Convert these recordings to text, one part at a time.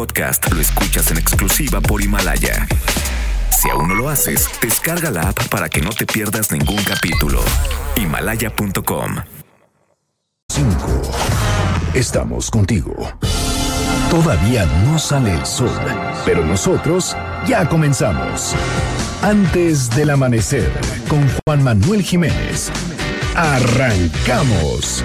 podcast lo escuchas en exclusiva por Himalaya. Si aún no lo haces, descarga la app para que no te pierdas ningún capítulo. Himalaya.com 5. Estamos contigo. Todavía no sale el sol, pero nosotros ya comenzamos. Antes del amanecer, con Juan Manuel Jiménez. Arrancamos.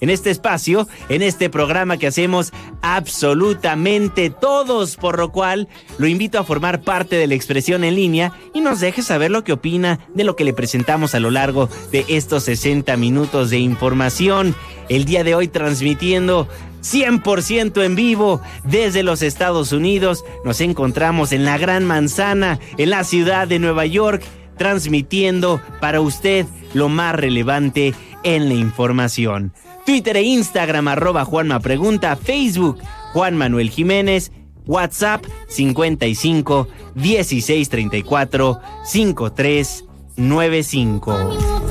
en este espacio, en este programa que hacemos absolutamente todos, por lo cual lo invito a formar parte de la expresión en línea y nos deje saber lo que opina de lo que le presentamos a lo largo de estos 60 minutos de información. El día de hoy transmitiendo 100% en vivo desde los Estados Unidos. Nos encontramos en la Gran Manzana, en la ciudad de Nueva York, transmitiendo para usted lo más relevante en la información. Twitter e Instagram arroba Juanma Pregunta, Facebook Juan Manuel Jiménez, WhatsApp 55 16 34 53 95.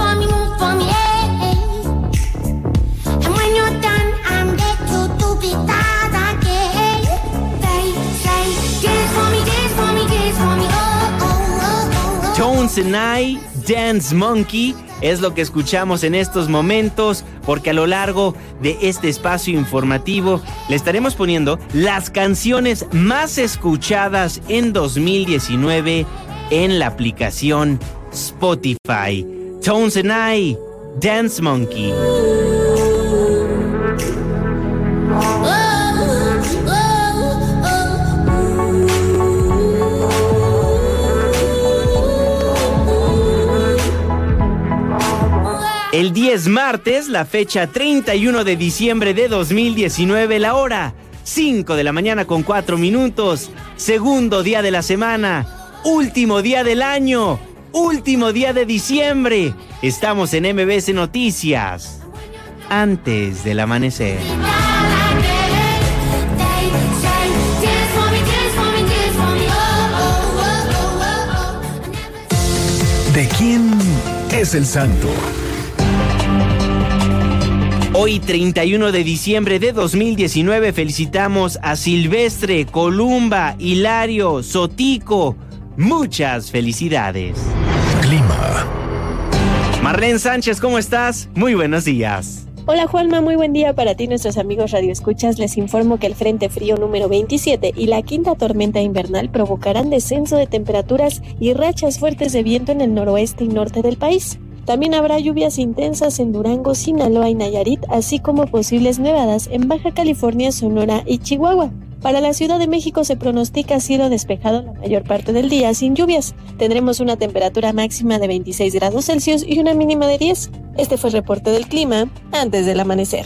I, Dance Monkey es lo que escuchamos en estos momentos, porque a lo largo de este espacio informativo le estaremos poniendo las canciones más escuchadas en 2019 en la aplicación Spotify. Tones and I, Dance Monkey. El 10 martes, la fecha 31 de diciembre de 2019, la hora 5 de la mañana con 4 minutos, segundo día de la semana, último día del año, último día de diciembre. Estamos en MBS Noticias, antes del amanecer. ¿De quién es el santo? Hoy 31 de diciembre de 2019 felicitamos a Silvestre, Columba, Hilario, Sotico. Muchas felicidades. Clima. Marlene Sánchez, ¿cómo estás? Muy buenos días. Hola Juanma, muy buen día para ti nuestros amigos radioescuchas. Les informo que el Frente Frío número 27 y la quinta tormenta invernal provocarán descenso de temperaturas y rachas fuertes de viento en el noroeste y norte del país. También habrá lluvias intensas en Durango, Sinaloa y Nayarit, así como posibles nevadas en Baja California, Sonora y Chihuahua. Para la Ciudad de México se pronostica cielo despejado la mayor parte del día sin lluvias. Tendremos una temperatura máxima de 26 grados Celsius y una mínima de 10. Este fue el reporte del clima antes del amanecer.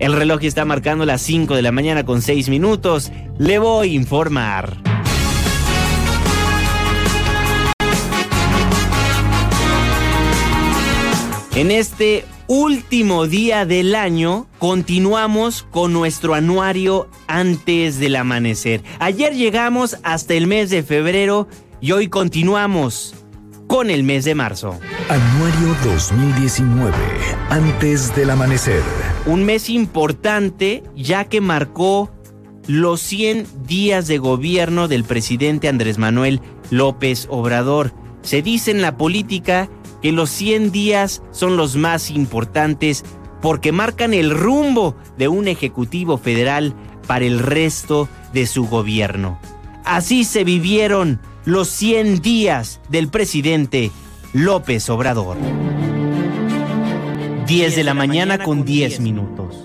El reloj está marcando las 5 de la mañana con 6 minutos. Le voy a informar. En este último día del año continuamos con nuestro anuario antes del amanecer. Ayer llegamos hasta el mes de febrero y hoy continuamos con el mes de marzo. Anuario 2019, antes del amanecer. Un mes importante ya que marcó los 100 días de gobierno del presidente Andrés Manuel López Obrador. Se dice en la política que los 100 días son los más importantes porque marcan el rumbo de un Ejecutivo Federal para el resto de su gobierno. Así se vivieron los 100 días del presidente López Obrador. 10 de la mañana con 10 minutos.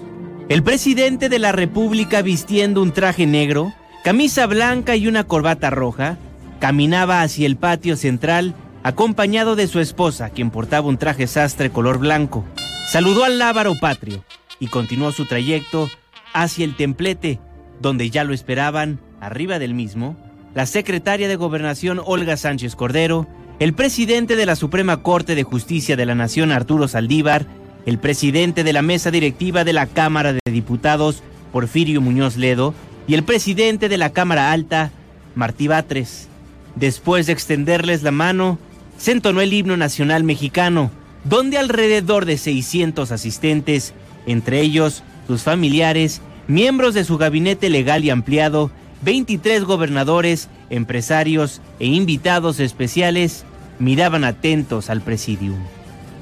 El presidente de la República vistiendo un traje negro, camisa blanca y una corbata roja, caminaba hacia el patio central acompañado de su esposa, quien portaba un traje sastre color blanco. Saludó al lábaro patrio y continuó su trayecto hacia el templete, donde ya lo esperaban, arriba del mismo, la secretaria de Gobernación Olga Sánchez Cordero, el presidente de la Suprema Corte de Justicia de la Nación Arturo Saldívar, el presidente de la mesa directiva de la Cámara de Diputados Porfirio Muñoz Ledo y el presidente de la Cámara Alta Martí Batres. Después de extenderles la mano, se entonó el himno nacional mexicano, donde alrededor de 600 asistentes, entre ellos sus familiares, miembros de su gabinete legal y ampliado, 23 gobernadores, empresarios e invitados especiales, miraban atentos al presidium.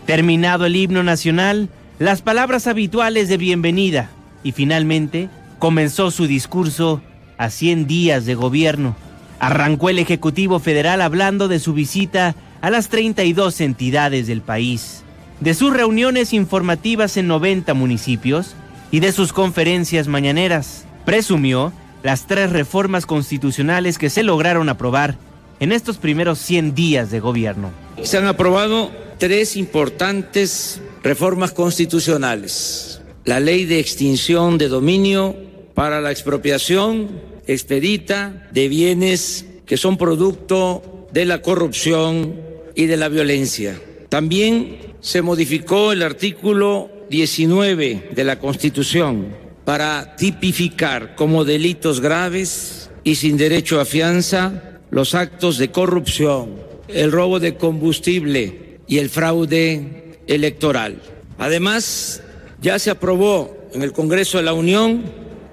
Terminado el himno nacional, las palabras habituales de bienvenida y finalmente comenzó su discurso a 100 días de gobierno. Arrancó el Ejecutivo Federal hablando de su visita a las 32 entidades del país, de sus reuniones informativas en 90 municipios y de sus conferencias mañaneras. Presumió las tres reformas constitucionales que se lograron aprobar en estos primeros 100 días de gobierno. Se han aprobado tres importantes reformas constitucionales. La ley de extinción de dominio para la expropiación expedita de bienes que son producto de la corrupción y de la violencia. También se modificó el artículo 19 de la Constitución para tipificar como delitos graves y sin derecho a fianza los actos de corrupción, el robo de combustible, y el fraude electoral. Además, ya se aprobó en el Congreso de la Unión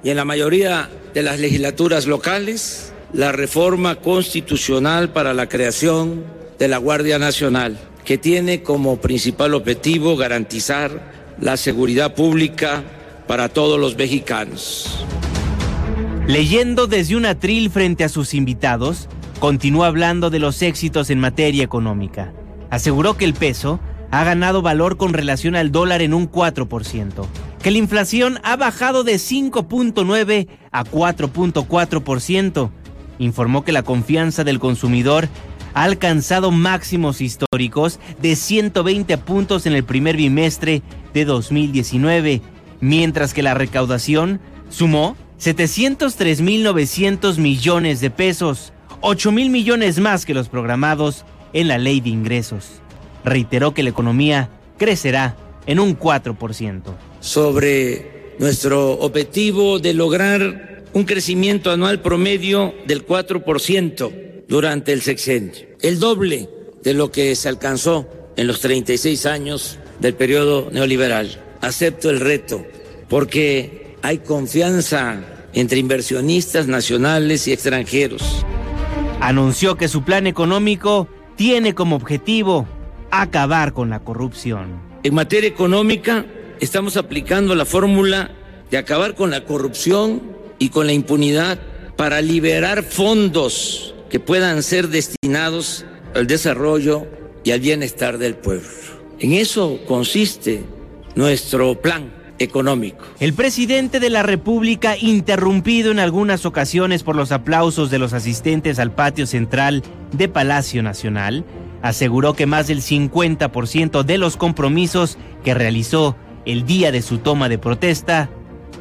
y en la mayoría de las legislaturas locales la reforma constitucional para la creación de la Guardia Nacional, que tiene como principal objetivo garantizar la seguridad pública para todos los mexicanos. Leyendo desde un atril frente a sus invitados, continúa hablando de los éxitos en materia económica aseguró que el peso ha ganado valor con relación al dólar en un 4%, que la inflación ha bajado de 5.9 a 4.4%. Informó que la confianza del consumidor ha alcanzado máximos históricos de 120 puntos en el primer bimestre de 2019, mientras que la recaudación sumó 703.900 millones de pesos, 8 mil millones más que los programados en la ley de ingresos. Reiteró que la economía crecerá en un 4%. Sobre nuestro objetivo de lograr un crecimiento anual promedio del 4% durante el sexenio, el doble de lo que se alcanzó en los 36 años del periodo neoliberal. Acepto el reto porque hay confianza entre inversionistas nacionales y extranjeros. Anunció que su plan económico tiene como objetivo acabar con la corrupción. En materia económica, estamos aplicando la fórmula de acabar con la corrupción y con la impunidad para liberar fondos que puedan ser destinados al desarrollo y al bienestar del pueblo. En eso consiste nuestro plan económico. El presidente de la República, interrumpido en algunas ocasiones por los aplausos de los asistentes al patio central de Palacio Nacional, aseguró que más del 50% de los compromisos que realizó el día de su toma de protesta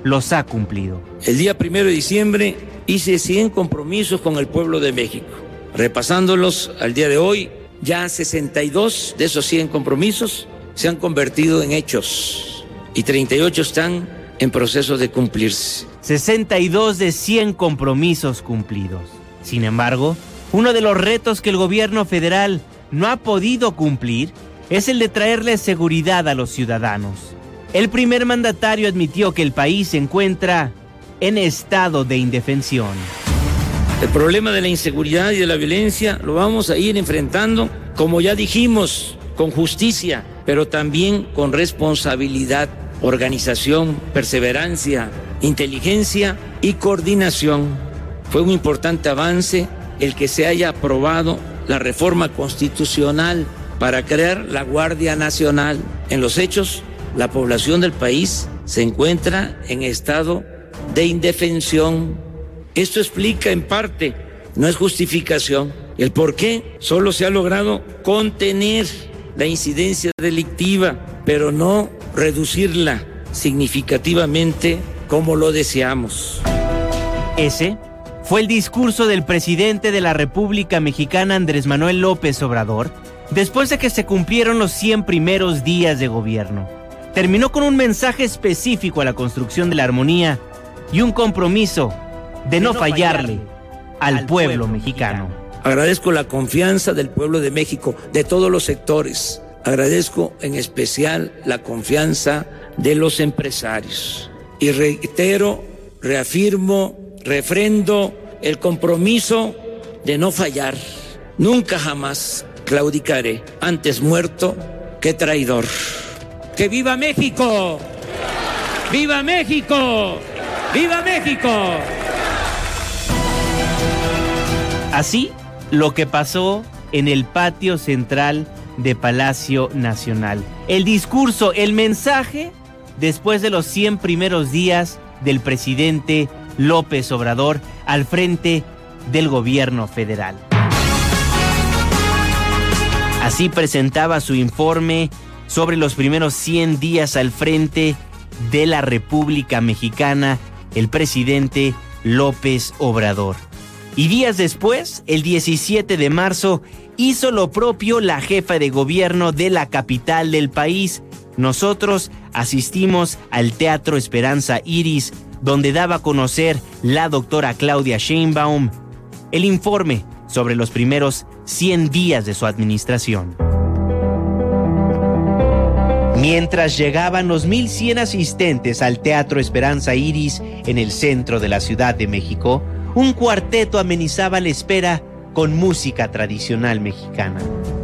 los ha cumplido. El día primero de diciembre hice 100 compromisos con el pueblo de México. Repasándolos al día de hoy, ya 62 de esos 100 compromisos se han convertido en hechos y 38 están en proceso de cumplirse. 62 de 100 compromisos cumplidos. Sin embargo, uno de los retos que el gobierno federal no ha podido cumplir es el de traerle seguridad a los ciudadanos. El primer mandatario admitió que el país se encuentra en estado de indefensión. El problema de la inseguridad y de la violencia lo vamos a ir enfrentando, como ya dijimos, con justicia, pero también con responsabilidad, organización, perseverancia, inteligencia y coordinación. Fue un importante avance el que se haya aprobado la reforma constitucional para crear la Guardia Nacional. En los hechos, la población del país se encuentra en estado de indefensión. Esto explica en parte, no es justificación, el por qué solo se ha logrado contener la incidencia delictiva, pero no reducirla significativamente como lo deseamos. Ese fue el discurso del presidente de la República Mexicana Andrés Manuel López Obrador después de que se cumplieron los 100 primeros días de gobierno. Terminó con un mensaje específico a la construcción de la armonía y un compromiso de no fallarle al pueblo mexicano. Agradezco la confianza del pueblo de México, de todos los sectores. Agradezco en especial la confianza de los empresarios. Y reitero, reafirmo, refrendo el compromiso de no fallar. Nunca jamás claudicaré, antes muerto que traidor. ¡Que viva México! ¡Viva México! ¡Viva México! Así lo que pasó en el patio central de Palacio Nacional. El discurso, el mensaje después de los 100 primeros días del presidente López Obrador al frente del gobierno federal. Así presentaba su informe sobre los primeros 100 días al frente de la República Mexicana el presidente López Obrador. Y días después, el 17 de marzo, hizo lo propio la jefa de gobierno de la capital del país. Nosotros asistimos al Teatro Esperanza Iris, donde daba a conocer la doctora Claudia Sheinbaum el informe sobre los primeros 100 días de su administración. Mientras llegaban los 1.100 asistentes al Teatro Esperanza Iris en el centro de la Ciudad de México, un cuarteto amenizaba la espera con música tradicional mexicana.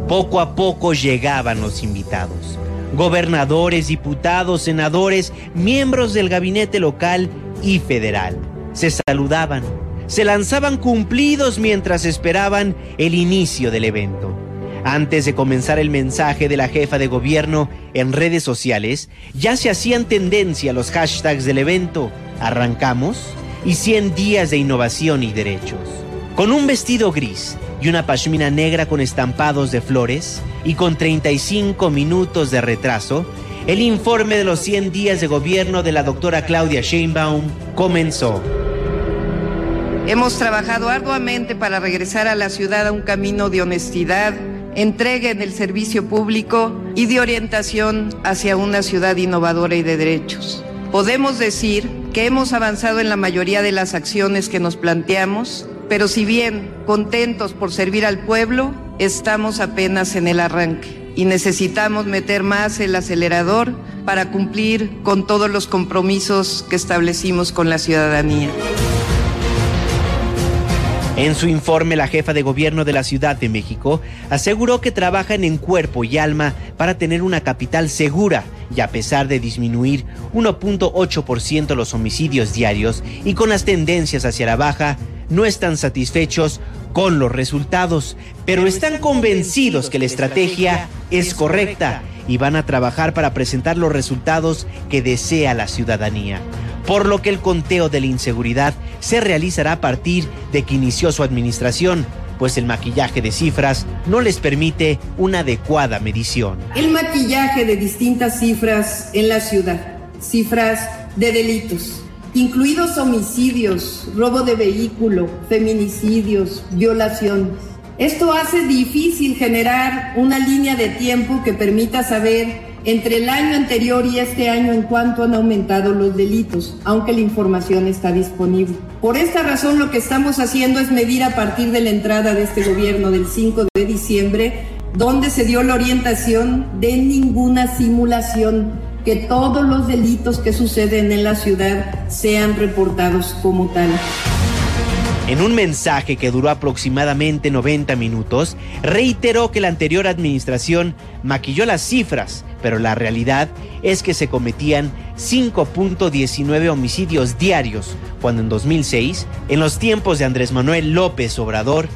Poco a poco llegaban los invitados. Gobernadores, diputados, senadores, miembros del gabinete local y federal. Se saludaban, se lanzaban cumplidos mientras esperaban el inicio del evento. Antes de comenzar el mensaje de la jefa de gobierno en redes sociales, ya se hacían tendencia los hashtags del evento. Arrancamos y 100 días de innovación y derechos. Con un vestido gris y una pashmina negra con estampados de flores y con 35 minutos de retraso, el informe de los 100 días de gobierno de la doctora Claudia Sheinbaum comenzó. Hemos trabajado arduamente para regresar a la ciudad a un camino de honestidad, entrega en el servicio público y de orientación hacia una ciudad innovadora y de derechos. Podemos decir que hemos avanzado en la mayoría de las acciones que nos planteamos, pero si bien contentos por servir al pueblo, estamos apenas en el arranque y necesitamos meter más el acelerador para cumplir con todos los compromisos que establecimos con la ciudadanía. En su informe, la jefa de gobierno de la Ciudad de México aseguró que trabajan en cuerpo y alma para tener una capital segura y a pesar de disminuir 1.8% los homicidios diarios y con las tendencias hacia la baja, no están satisfechos con los resultados, pero están convencidos que la estrategia es correcta. y van a trabajar para presentar los resultados que desea la ciudadanía. Por lo que el conteo de la inseguridad se realizará a partir de que inició su administración, pues el maquillaje de cifras no les permite una adecuada medición. El maquillaje de distintas cifras en la ciudad, cifras de delitos, incluidos homicidios, robo de vehículo, feminicidios, violaciones. Esto hace difícil generar una línea de tiempo que permita saber entre el año anterior y este año en cuanto han aumentado los delitos, aunque la información está disponible. Por esta razón lo que estamos haciendo es medir a partir de la entrada de este gobierno del 5 de diciembre, donde se dio la orientación de ninguna simulación, que todos los delitos que suceden en la ciudad sean reportados como tal. En un mensaje que duró aproximadamente 90 minutos, reiteró que la anterior administración maquilló las cifras, pero la realidad es que se cometían 5.19 homicidios diarios, cuando en 2006, en los tiempos de Andrés Manuel López Obrador,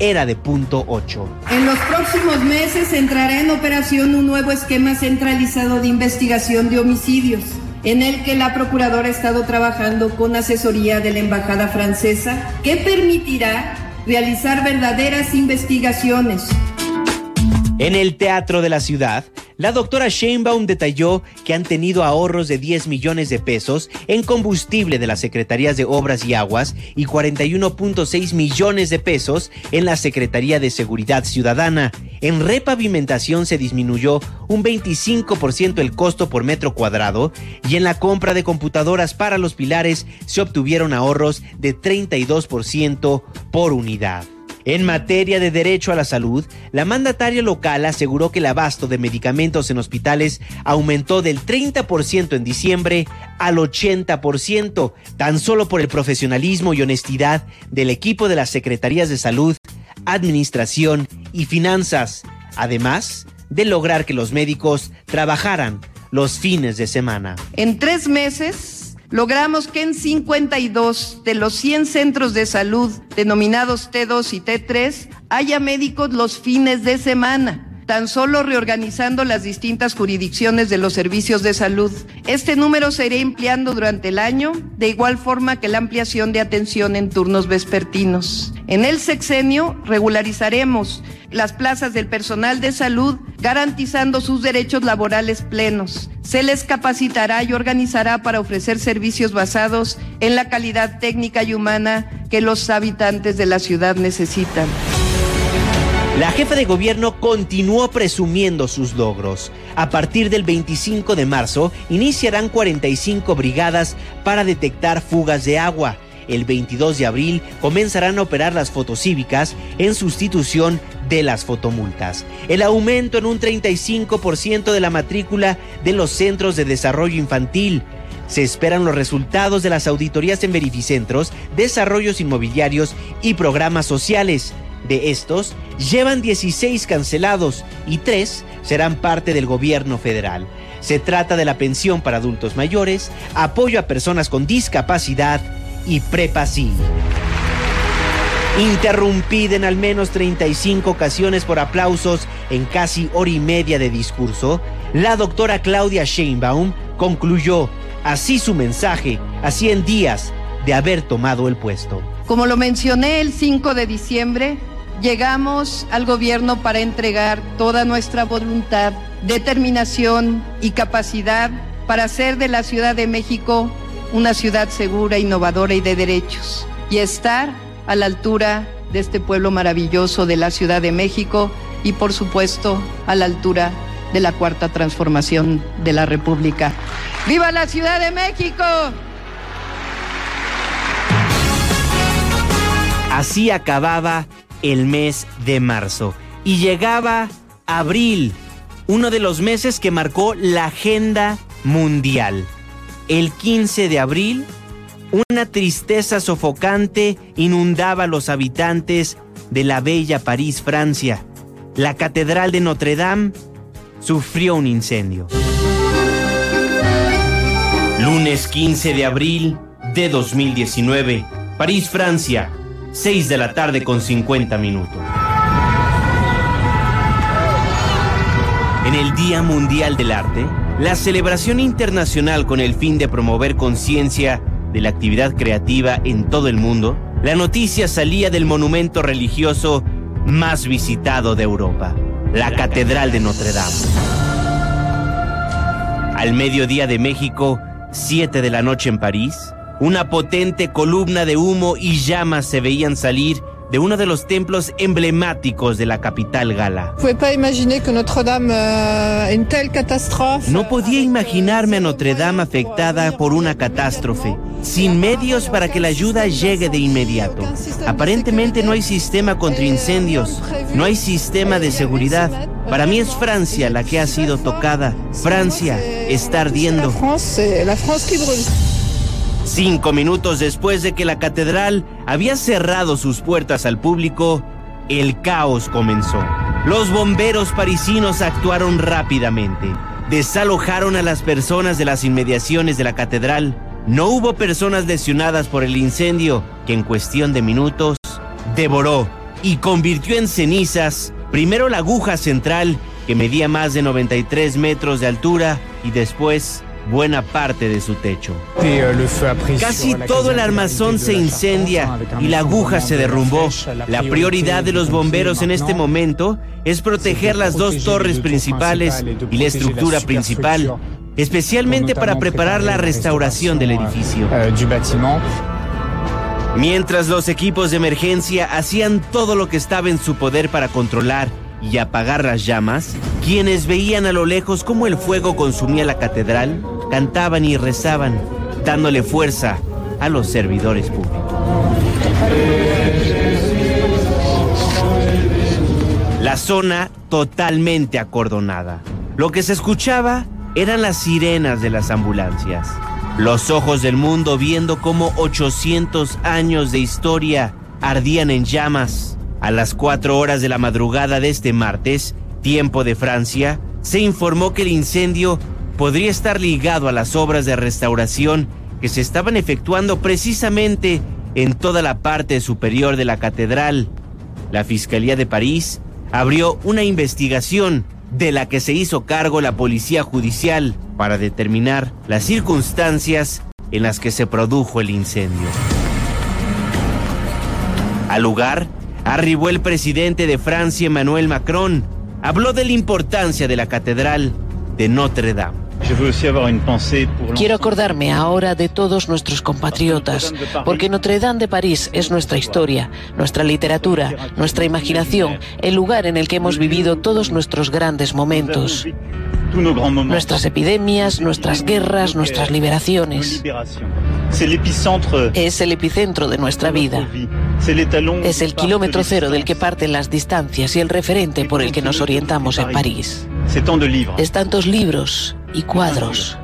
era de punto 8. En los próximos meses entrará en operación un nuevo esquema centralizado de investigación de homicidios, en el que la Procuradora ha estado trabajando con asesoría de la Embajada Francesa, que permitirá realizar verdaderas investigaciones. En el Teatro de la Ciudad, la doctora Sheinbaum detalló que han tenido ahorros de 10 millones de pesos en combustible de las Secretarías de Obras y Aguas y 41.6 millones de pesos en la Secretaría de Seguridad Ciudadana. En repavimentación se disminuyó un 25% el costo por metro cuadrado y en la compra de computadoras para los pilares se obtuvieron ahorros de 32% por unidad. En materia de derecho a la salud, la mandataria local aseguró que el abasto de medicamentos en hospitales aumentó del 30% en diciembre al 80%, tan solo por el profesionalismo y honestidad del equipo de las Secretarías de Salud, Administración y Finanzas, además de lograr que los médicos trabajaran los fines de semana. En tres meses logramos que en 52 de los 100 centros de salud denominados T2 y T3 haya médicos los fines de semana tan solo reorganizando las distintas jurisdicciones de los servicios de salud. Este número se irá empleando durante el año, de igual forma que la ampliación de atención en turnos vespertinos. En el sexenio regularizaremos las plazas del personal de salud, garantizando sus derechos laborales plenos. Se les capacitará y organizará para ofrecer servicios basados en la calidad técnica y humana que los habitantes de la ciudad necesitan. La jefa de gobierno continuó presumiendo sus logros. A partir del 25 de marzo iniciarán 45 brigadas para detectar fugas de agua. El 22 de abril comenzarán a operar las fotocívicas en sustitución de las fotomultas. El aumento en un 35% de la matrícula de los centros de desarrollo infantil. Se esperan los resultados de las auditorías en verificentros, desarrollos inmobiliarios y programas sociales. De estos, llevan 16 cancelados y 3 serán parte del gobierno federal. Se trata de la pensión para adultos mayores, apoyo a personas con discapacidad y prepa Interrumpida en al menos 35 ocasiones por aplausos en casi hora y media de discurso, la doctora Claudia Sheinbaum concluyó así su mensaje a 100 días de haber tomado el puesto. Como lo mencioné el 5 de diciembre, llegamos al gobierno para entregar toda nuestra voluntad, determinación y capacidad para hacer de la Ciudad de México una ciudad segura, innovadora y de derechos, y estar a la altura de este pueblo maravilloso de la Ciudad de México y por supuesto a la altura de la cuarta transformación de la República. ¡Viva la Ciudad de México! Así acababa el mes de marzo. Y llegaba abril, uno de los meses que marcó la agenda mundial. El 15 de abril, una tristeza sofocante inundaba a los habitantes de la bella París, Francia. La Catedral de Notre Dame sufrió un incendio. Lunes 15 de abril de 2019, París, Francia. 6 de la tarde con 50 minutos. En el Día Mundial del Arte, la celebración internacional con el fin de promover conciencia de la actividad creativa en todo el mundo, la noticia salía del monumento religioso más visitado de Europa, la Catedral de Notre Dame. Al mediodía de México, 7 de la noche en París, una potente columna de humo y llamas se veían salir de uno de los templos emblemáticos de la capital gala. No podía imaginarme a Notre Dame afectada por una catástrofe, sin medios para que la ayuda llegue de inmediato. Aparentemente no hay sistema contra incendios, no hay sistema de seguridad. Para mí es Francia la que ha sido tocada. Francia está ardiendo. Cinco minutos después de que la catedral había cerrado sus puertas al público, el caos comenzó. Los bomberos parisinos actuaron rápidamente. Desalojaron a las personas de las inmediaciones de la catedral. No hubo personas lesionadas por el incendio que en cuestión de minutos devoró y convirtió en cenizas primero la aguja central que medía más de 93 metros de altura y después buena parte de su techo. Casi todo el armazón se incendia y la aguja se derrumbó. La prioridad de los bomberos en este momento es proteger las dos torres principales y la estructura principal, especialmente para preparar la restauración del edificio. Mientras los equipos de emergencia hacían todo lo que estaba en su poder para controlar y apagar las llamas, quienes veían a lo lejos cómo el fuego consumía la catedral, cantaban y rezaban, dándole fuerza a los servidores públicos. La zona totalmente acordonada. Lo que se escuchaba eran las sirenas de las ambulancias. Los ojos del mundo viendo cómo 800 años de historia ardían en llamas. A las 4 horas de la madrugada de este martes, tiempo de Francia, se informó que el incendio podría estar ligado a las obras de restauración que se estaban efectuando precisamente en toda la parte superior de la catedral. La Fiscalía de París abrió una investigación de la que se hizo cargo la Policía Judicial para determinar las circunstancias en las que se produjo el incendio. Al lugar, arribó el presidente de Francia, Emmanuel Macron. Habló de la importancia de la Catedral de Notre Dame. Quiero acordarme ahora de todos nuestros compatriotas, porque Notre Dame de París es nuestra historia, nuestra literatura, nuestra imaginación, el lugar en el que hemos vivido todos nuestros grandes momentos. Nuestras epidemias, nuestras guerras, nuestras liberaciones. Es el epicentro de nuestra vida. Es el kilómetro cero del que parten las distancias y el referente por el que nos orientamos en París. Es tantos libros y cuadros.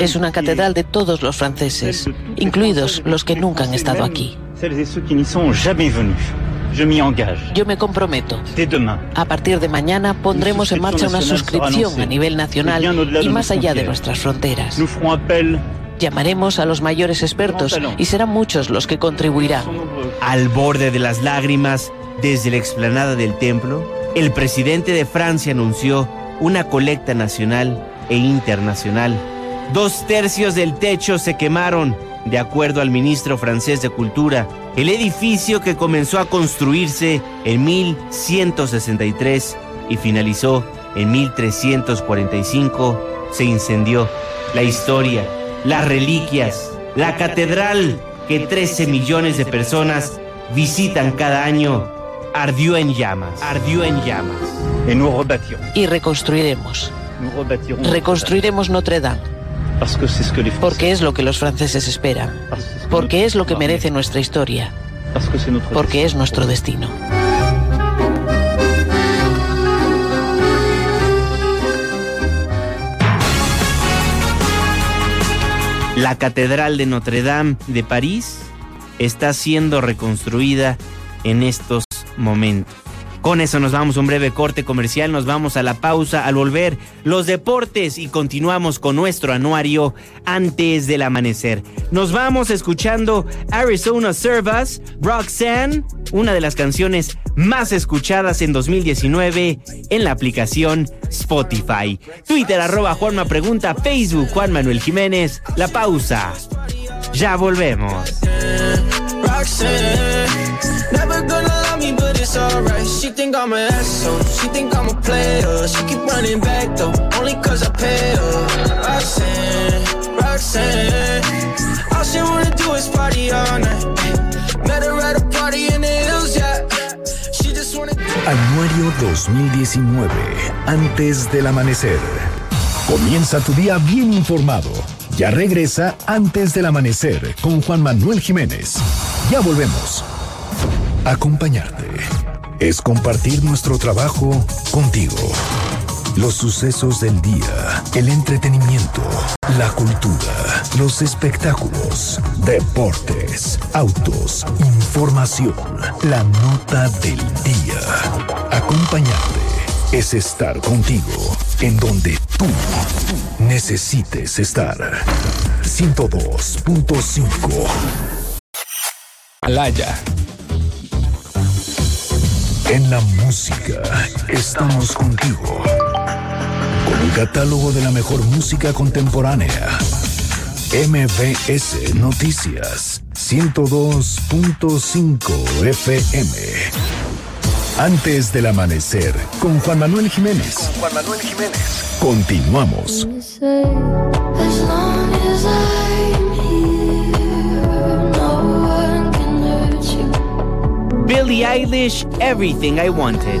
Es una catedral de todos los franceses, incluidos los que nunca han estado aquí. Yo me comprometo. A partir de mañana pondremos en marcha una suscripción a nivel nacional y más allá de nuestras fronteras. Llamaremos a los mayores expertos y serán muchos los que contribuirán. Al borde de las lágrimas, desde la explanada del templo, el presidente de Francia anunció una colecta nacional e internacional. Dos tercios del techo se quemaron, de acuerdo al ministro francés de Cultura. El edificio que comenzó a construirse en 1163 y finalizó en 1345 se incendió. La historia, las reliquias, la catedral que 13 millones de personas visitan cada año ardió en llamas, ardió en llamas. Y reconstruiremos. Reconstruiremos Notre Dame. Porque es lo que los franceses esperan. Porque es lo que merece nuestra historia. Porque es nuestro destino. La Catedral de Notre Dame de París está siendo reconstruida en estos momentos. Con eso nos vamos a un breve corte comercial, nos vamos a la pausa al volver los deportes y continuamos con nuestro anuario antes del amanecer. Nos vamos escuchando Arizona Servas, Roxanne, una de las canciones más escuchadas en 2019 en la aplicación Spotify. Twitter arroba Juanma Pregunta, Facebook Juan Manuel Jiménez. La pausa. Ya volvemos. Me, but it's alright. She think I'm an asshole. She think I'm a player. She keep running back though, only cause I pay her. Roxanne, Roxanne. All she wanna do is party all night. Met her at a party in the hills, yeah. She just wanna. Anuario 2019, antes del amanecer. Comienza tu día bien informado. Ya regresa antes del amanecer con Juan Manuel Jiménez. Ya volvemos. Acompañarte es compartir nuestro trabajo contigo. Los sucesos del día, el entretenimiento, la cultura, los espectáculos, deportes, autos, información, la nota del día. Acompañarte es estar contigo en donde tú necesites estar. 102.5 Alaya En la música estamos contigo. Con un catálogo de la mejor música contemporánea. MBS Noticias 102.5 FM. Antes del amanecer, con Juan Manuel Jiménez. Con Juan Manuel Jiménez. Continuamos. Billie Eilish, Everything I Wanted.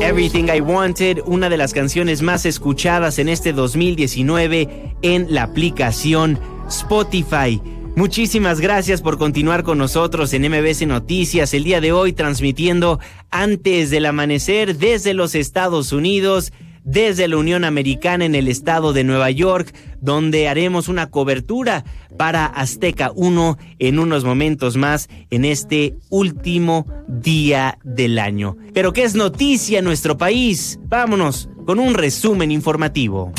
Everything I Wanted, una de las canciones más escuchadas en este 2019 en la aplicación Spotify. Muchísimas gracias por continuar con nosotros en MBC Noticias el día de hoy transmitiendo antes del amanecer desde los Estados Unidos desde la Unión Americana en el estado de Nueva York, donde haremos una cobertura para Azteca 1 en unos momentos más en este último día del año. Pero ¿qué es noticia en nuestro país? Vámonos con un resumen informativo.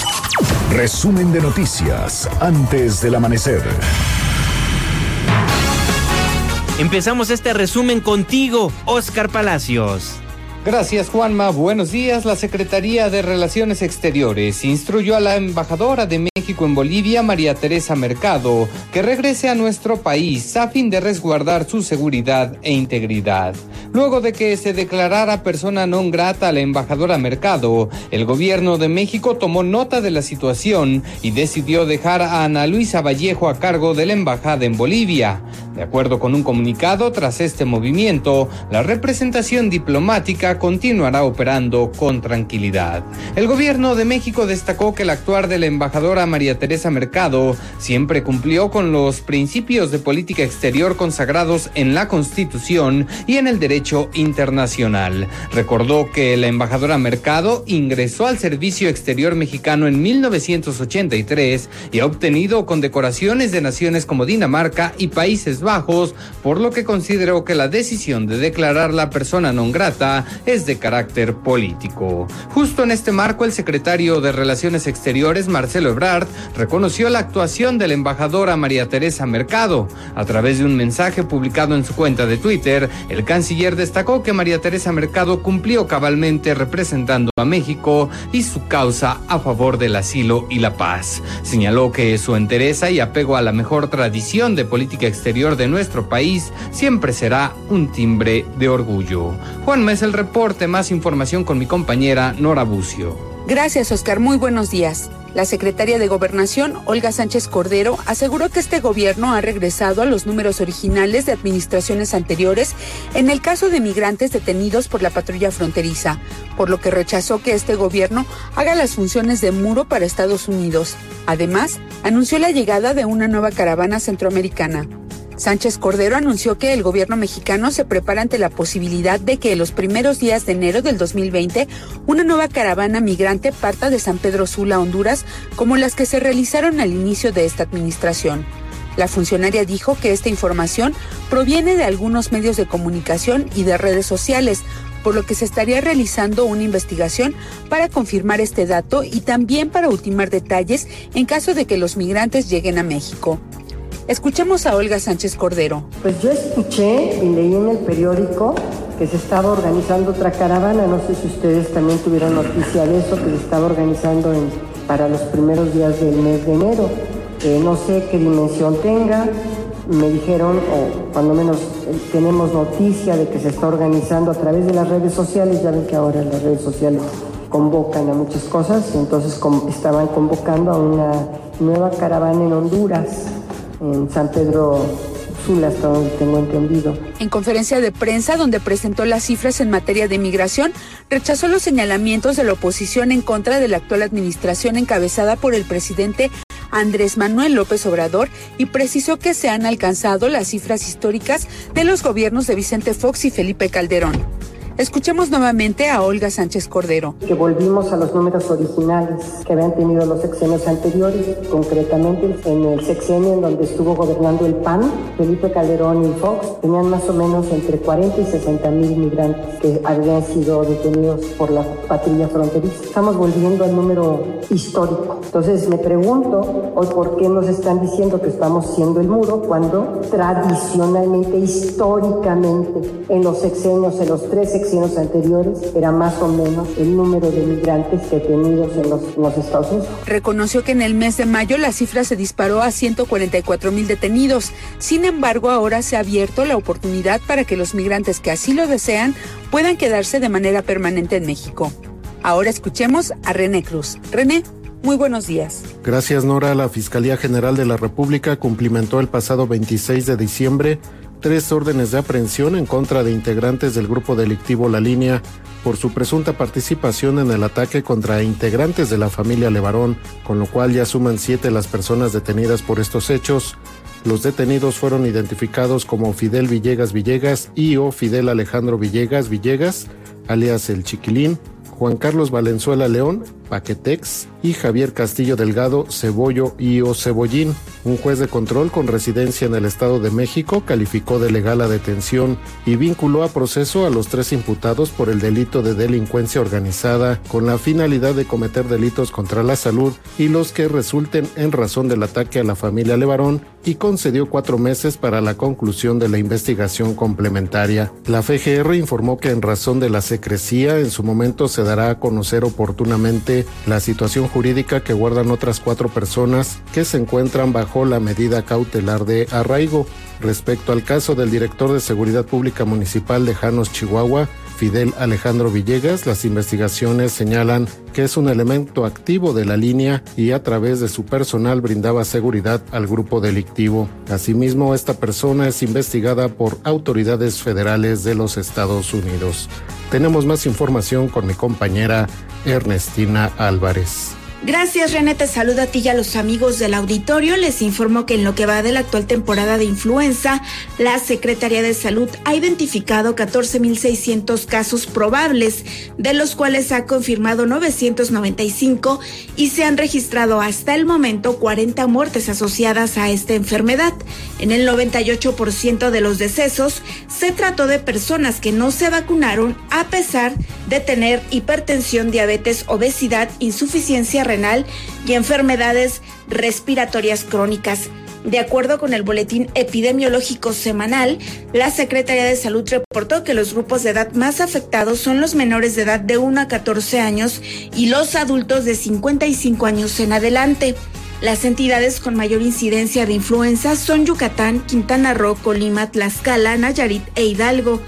Resumen de noticias antes del amanecer. Empezamos este resumen contigo, Oscar Palacios. Gracias Juanma, buenos días. La Secretaría de Relaciones Exteriores instruyó a la embajadora de México en Bolivia, María Teresa Mercado, que regrese a nuestro país a fin de resguardar su seguridad e integridad. Luego de que se declarara persona non grata a la embajadora Mercado, el gobierno de México tomó nota de la situación y decidió dejar a Ana Luisa Vallejo a cargo de la embajada en Bolivia. De acuerdo con un comunicado, tras este movimiento, la representación diplomática continuará operando con tranquilidad. El gobierno de México destacó que el actuar de la embajadora María Teresa Mercado siempre cumplió con los principios de política exterior consagrados en la Constitución y en el derecho internacional. Recordó que la embajadora Mercado ingresó al Servicio Exterior Mexicano en 1983 y ha obtenido condecoraciones de naciones como Dinamarca y Países Bajos, por lo que consideró que la decisión de declarar la persona non grata es de carácter político. Justo en este marco, el secretario de Relaciones Exteriores, Marcelo Ebrard, reconoció la actuación de la embajadora María Teresa Mercado. A través de un mensaje publicado en su cuenta de Twitter, el canciller destacó que María Teresa Mercado cumplió cabalmente representando a México y su causa a favor del asilo y la paz. Señaló que su entereza y apego a la mejor tradición de política exterior de nuestro país siempre será un timbre de orgullo. Juan Mes el reporte, más información con mi compañera Nora Bucio. Gracias, Oscar. Muy buenos días. La secretaria de Gobernación, Olga Sánchez Cordero, aseguró que este gobierno ha regresado a los números originales de administraciones anteriores en el caso de migrantes detenidos por la patrulla fronteriza, por lo que rechazó que este gobierno haga las funciones de muro para Estados Unidos. Además, anunció la llegada de una nueva caravana centroamericana. Sánchez Cordero anunció que el gobierno mexicano se prepara ante la posibilidad de que en los primeros días de enero del 2020 una nueva caravana migrante parta de San Pedro Sula, Honduras, como las que se realizaron al inicio de esta administración. La funcionaria dijo que esta información proviene de algunos medios de comunicación y de redes sociales, por lo que se estaría realizando una investigación para confirmar este dato y también para ultimar detalles en caso de que los migrantes lleguen a México. Escuchemos a Olga Sánchez Cordero. Pues yo escuché y leí en el periódico que se estaba organizando otra caravana, no sé si ustedes también tuvieron noticia de eso, que se estaba organizando en, para los primeros días del mes de enero. Eh, no sé qué dimensión tenga, me dijeron, o cuando menos eh, tenemos noticia de que se está organizando a través de las redes sociales, ya ven que ahora las redes sociales convocan a muchas cosas, entonces estaban convocando a una nueva caravana en Honduras en San Pedro Sula, tengo entendido. En conferencia de prensa, donde presentó las cifras en materia de migración, rechazó los señalamientos de la oposición en contra de la actual administración encabezada por el presidente Andrés Manuel López Obrador y precisó que se han alcanzado las cifras históricas de los gobiernos de Vicente Fox y Felipe Calderón. Escuchemos nuevamente a Olga Sánchez Cordero. Que volvimos a los números originales que habían tenido los sexenios anteriores, concretamente en el sexenio en donde estuvo gobernando el PAN, Felipe Calderón y Fox, tenían más o menos entre 40 y 60 mil migrantes que habían sido detenidos por la patrulla fronteriza. Estamos volviendo al número histórico. Entonces me pregunto hoy por qué nos están diciendo que estamos siendo el muro cuando tradicionalmente, históricamente, en los sexenios, en los tres sexenios anteriores, era más o menos el número de migrantes detenidos en los, en los Estados Unidos. Reconoció que en el mes de mayo la cifra se disparó a 144 mil detenidos. Sin embargo, ahora se ha abierto la oportunidad para que los migrantes que así lo desean puedan quedarse de manera permanente en México. Ahora escuchemos a René Cruz. René. Muy buenos días. Gracias, Nora. La Fiscalía General de la República cumplimentó el pasado 26 de diciembre tres órdenes de aprehensión en contra de integrantes del grupo delictivo La Línea por su presunta participación en el ataque contra integrantes de la familia Levarón, con lo cual ya suman siete las personas detenidas por estos hechos. Los detenidos fueron identificados como Fidel Villegas Villegas y o Fidel Alejandro Villegas Villegas, alias el Chiquilín, Juan Carlos Valenzuela León, Paquetex, y Javier Castillo Delgado, Cebollo y o Cebollín. Un juez de control con residencia en el Estado de México calificó de legal la detención y vinculó a proceso a los tres imputados por el delito de delincuencia organizada con la finalidad de cometer delitos contra la salud y los que resulten en razón del ataque a la familia Levarón y concedió cuatro meses para la conclusión de la investigación complementaria. La FGR informó que en razón de la secrecía en su momento se dará a conocer oportunamente la situación jurídica que guardan otras cuatro personas que se encuentran bajo la medida cautelar de arraigo. Respecto al caso del director de Seguridad Pública Municipal de Janos, Chihuahua, Fidel Alejandro Villegas, las investigaciones señalan que es un elemento activo de la línea y a través de su personal brindaba seguridad al grupo delictivo. Asimismo, esta persona es investigada por autoridades federales de los Estados Unidos. Tenemos más información con mi compañera Ernestina Álvarez. Gracias René, te saludo a ti y a los amigos del auditorio. Les informo que en lo que va de la actual temporada de influenza, la Secretaría de Salud ha identificado 14.600 casos probables, de los cuales ha confirmado 995 y se han registrado hasta el momento 40 muertes asociadas a esta enfermedad. En el 98% de los decesos se trató de personas que no se vacunaron a pesar de tener hipertensión, diabetes, obesidad, insuficiencia renal y enfermedades respiratorias crónicas. De acuerdo con el boletín epidemiológico semanal, la Secretaría de Salud reportó que los grupos de edad más afectados son los menores de edad de 1 a 14 años y los adultos de 55 años en adelante. Las entidades con mayor incidencia de influenza son Yucatán, Quintana Roo, Colima, Tlaxcala, Nayarit e Hidalgo.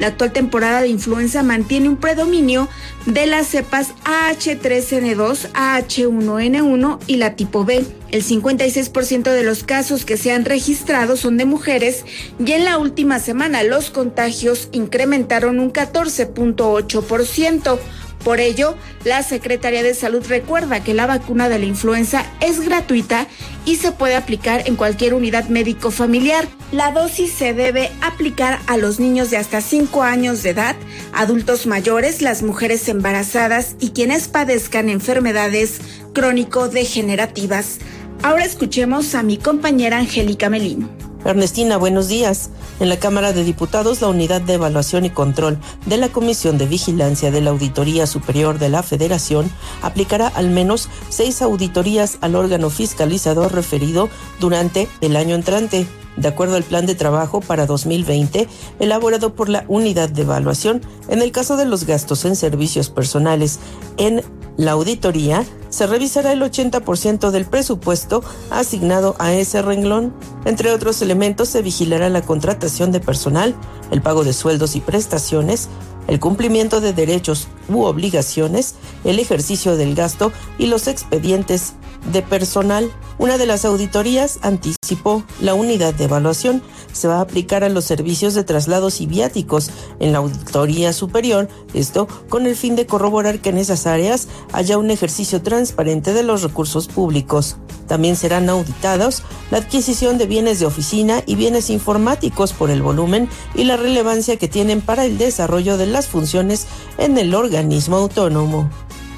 La actual temporada de influenza mantiene un predominio de las cepas AH3N2, AH1N1 y la tipo B. El 56% de los casos que se han registrado son de mujeres y en la última semana los contagios incrementaron un 14.8%. Por ello, la Secretaría de Salud recuerda que la vacuna de la influenza es gratuita y se puede aplicar en cualquier unidad médico familiar. La dosis se debe aplicar a los niños de hasta 5 años de edad, adultos mayores, las mujeres embarazadas y quienes padezcan enfermedades crónico-degenerativas. Ahora escuchemos a mi compañera Angélica Melín. Ernestina, buenos días. En la Cámara de Diputados, la Unidad de Evaluación y Control de la Comisión de Vigilancia de la Auditoría Superior de la Federación aplicará al menos seis auditorías al órgano fiscalizador referido durante el año entrante. De acuerdo al plan de trabajo para 2020, elaborado por la Unidad de Evaluación, en el caso de los gastos en servicios personales en la auditoría, se revisará el 80% del presupuesto asignado a ese renglón. Entre otros elementos, se vigilará la contratación de personal, el pago de sueldos y prestaciones, el cumplimiento de derechos u obligaciones, el ejercicio del gasto y los expedientes de personal. Una de las auditorías anticipó la unidad de evaluación se va a aplicar a los servicios de traslados y viáticos en la auditoría superior, esto con el fin de corroborar que en esas áreas haya un ejercicio transparente de los recursos públicos. También serán auditados la adquisición de bienes de oficina y bienes informáticos por el volumen y la relevancia que tienen para el desarrollo de las funciones en el organismo autónomo.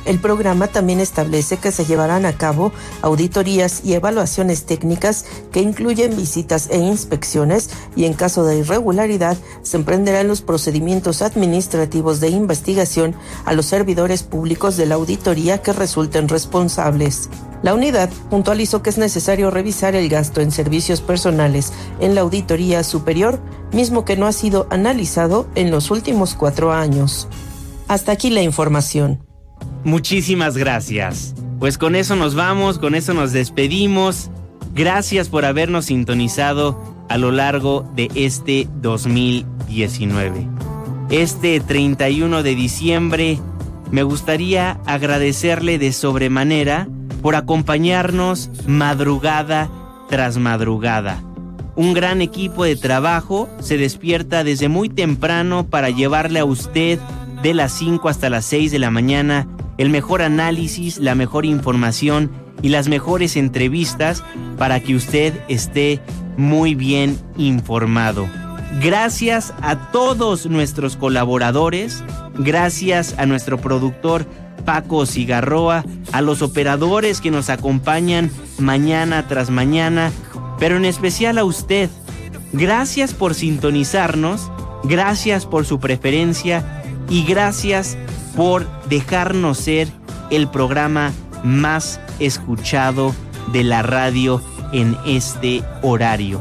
El programa también establece que se llevarán a cabo auditorías y evaluaciones técnicas que incluyen visitas e inspecciones y en caso de irregularidad se emprenderán los procedimientos administrativos de investigación a los servidores públicos de la auditoría que resulten responsables. La unidad puntualizó que es necesario revisar el gasto en servicios personales en la auditoría superior, mismo que no ha sido analizado en los últimos cuatro años. Hasta aquí la información. Muchísimas gracias. Pues con eso nos vamos, con eso nos despedimos. Gracias por habernos sintonizado a lo largo de este 2019. Este 31 de diciembre me gustaría agradecerle de sobremanera por acompañarnos madrugada tras madrugada. Un gran equipo de trabajo se despierta desde muy temprano para llevarle a usted de las 5 hasta las 6 de la mañana el mejor análisis, la mejor información y las mejores entrevistas para que usted esté muy bien informado. Gracias a todos nuestros colaboradores, gracias a nuestro productor Paco Cigarroa, a los operadores que nos acompañan mañana tras mañana, pero en especial a usted. Gracias por sintonizarnos, gracias por su preferencia y gracias por dejarnos ser el programa más escuchado de la radio en este horario.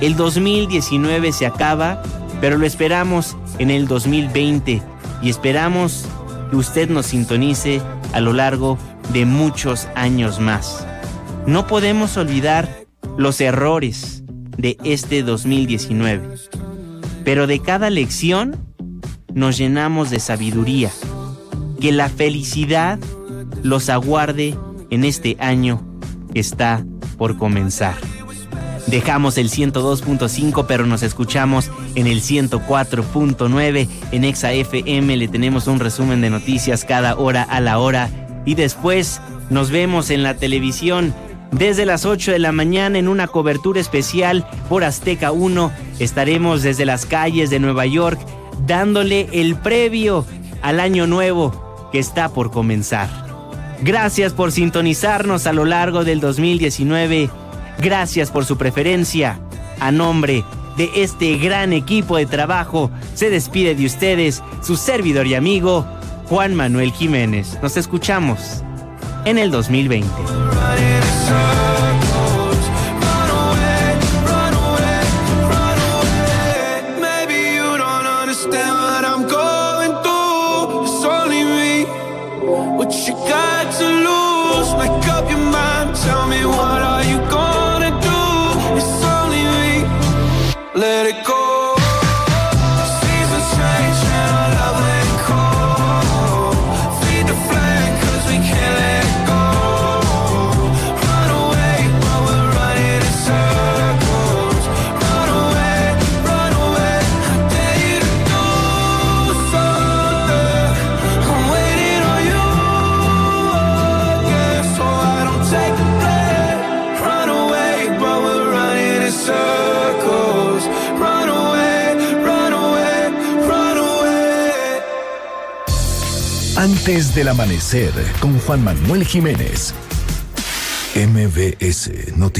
El 2019 se acaba, pero lo esperamos en el 2020 y esperamos que usted nos sintonice a lo largo de muchos años más. No podemos olvidar los errores de este 2019, pero de cada lección nos llenamos de sabiduría que la felicidad los aguarde en este año que está por comenzar. Dejamos el 102.5 pero nos escuchamos en el 104.9 en Exa FM le tenemos un resumen de noticias cada hora a la hora. Y después nos vemos en la televisión desde las 8 de la mañana en una cobertura especial por Azteca 1 estaremos desde las calles de Nueva York dándole el previo al año nuevo que está por comenzar. Gracias por sintonizarnos a lo largo del 2019. Gracias por su preferencia. A nombre de este gran equipo de trabajo, se despide de ustedes su servidor y amigo, Juan Manuel Jiménez. Nos escuchamos en el 2020. Antes del amanecer con Juan Manuel Jiménez. MBS Noticias.